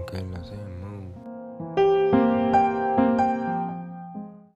aunque lo.